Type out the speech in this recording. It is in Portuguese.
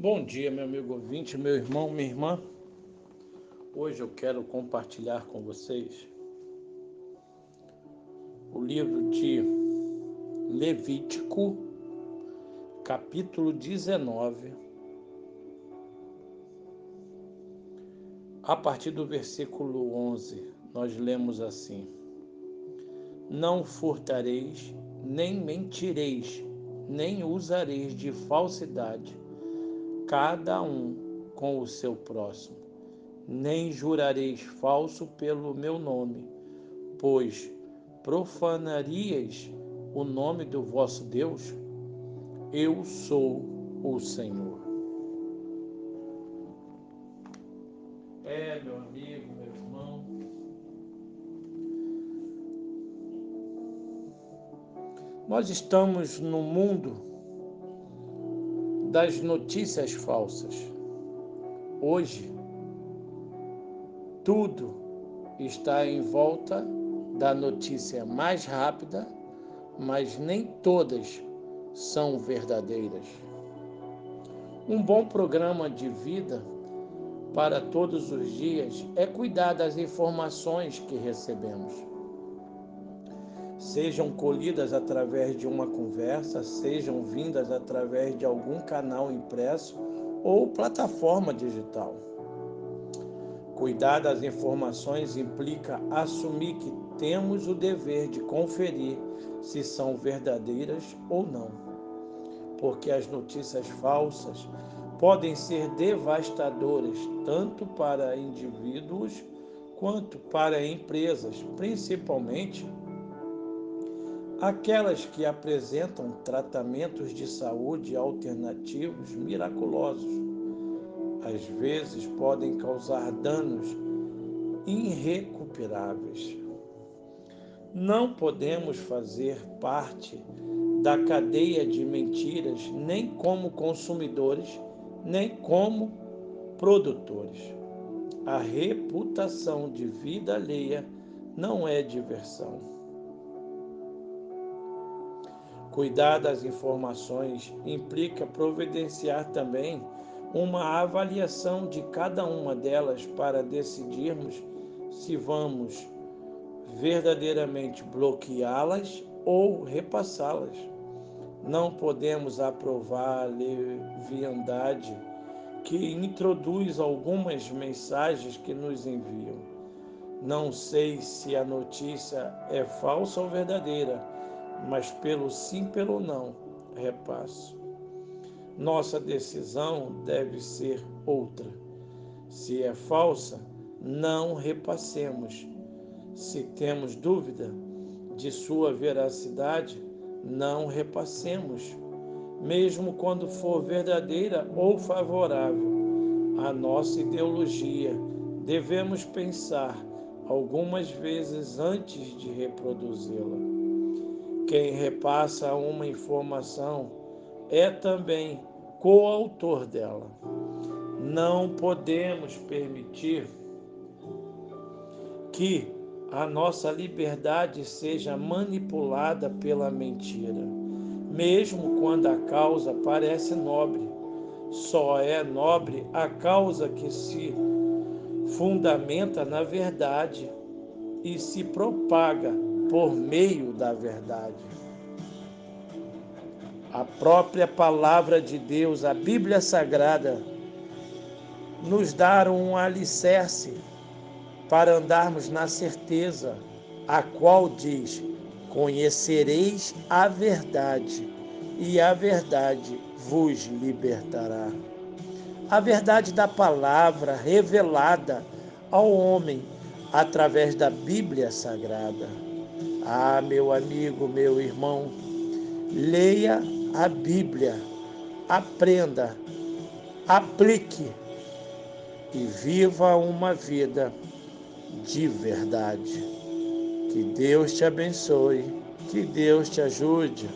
Bom dia, meu amigo ouvinte, meu irmão, minha irmã. Hoje eu quero compartilhar com vocês o livro de Levítico, capítulo 19, a partir do versículo 11. Nós lemos assim: Não furtareis, nem mentireis, nem usareis de falsidade cada um com o seu próximo. Nem jurareis falso pelo meu nome, pois profanarias o nome do vosso Deus? Eu sou o Senhor. É, meu amigo, meu irmão. Nós estamos no mundo das notícias falsas. Hoje, tudo está em volta da notícia mais rápida, mas nem todas são verdadeiras. Um bom programa de vida para todos os dias é cuidar das informações que recebemos sejam colhidas através de uma conversa, sejam vindas através de algum canal impresso ou plataforma digital. Cuidar das informações implica assumir que temos o dever de conferir se são verdadeiras ou não, porque as notícias falsas podem ser devastadoras tanto para indivíduos quanto para empresas, principalmente aquelas que apresentam tratamentos de saúde alternativos miraculosos, às vezes podem causar danos irrecuperáveis. Não podemos fazer parte da cadeia de mentiras nem como consumidores, nem como produtores. A reputação de vida alheia não é diversão. Cuidar das informações implica providenciar também uma avaliação de cada uma delas para decidirmos se vamos verdadeiramente bloqueá-las ou repassá-las. Não podemos aprovar a leviandade que introduz algumas mensagens que nos enviam. Não sei se a notícia é falsa ou verdadeira mas pelo sim, pelo não, repasso. Nossa decisão deve ser outra. Se é falsa, não repassemos. Se temos dúvida de sua veracidade, não repassemos, mesmo quando for verdadeira ou favorável à nossa ideologia. Devemos pensar algumas vezes antes de reproduzi-la. Quem repassa uma informação é também coautor dela. Não podemos permitir que a nossa liberdade seja manipulada pela mentira, mesmo quando a causa parece nobre. Só é nobre a causa que se fundamenta na verdade e se propaga por meio da verdade. A própria palavra de Deus, a Bíblia Sagrada, nos dá um alicerce para andarmos na certeza, a qual diz: Conhecereis a verdade, e a verdade vos libertará. A verdade da palavra revelada ao homem através da Bíblia Sagrada. Ah, meu amigo, meu irmão, leia a Bíblia, aprenda, aplique e viva uma vida de verdade. Que Deus te abençoe, que Deus te ajude.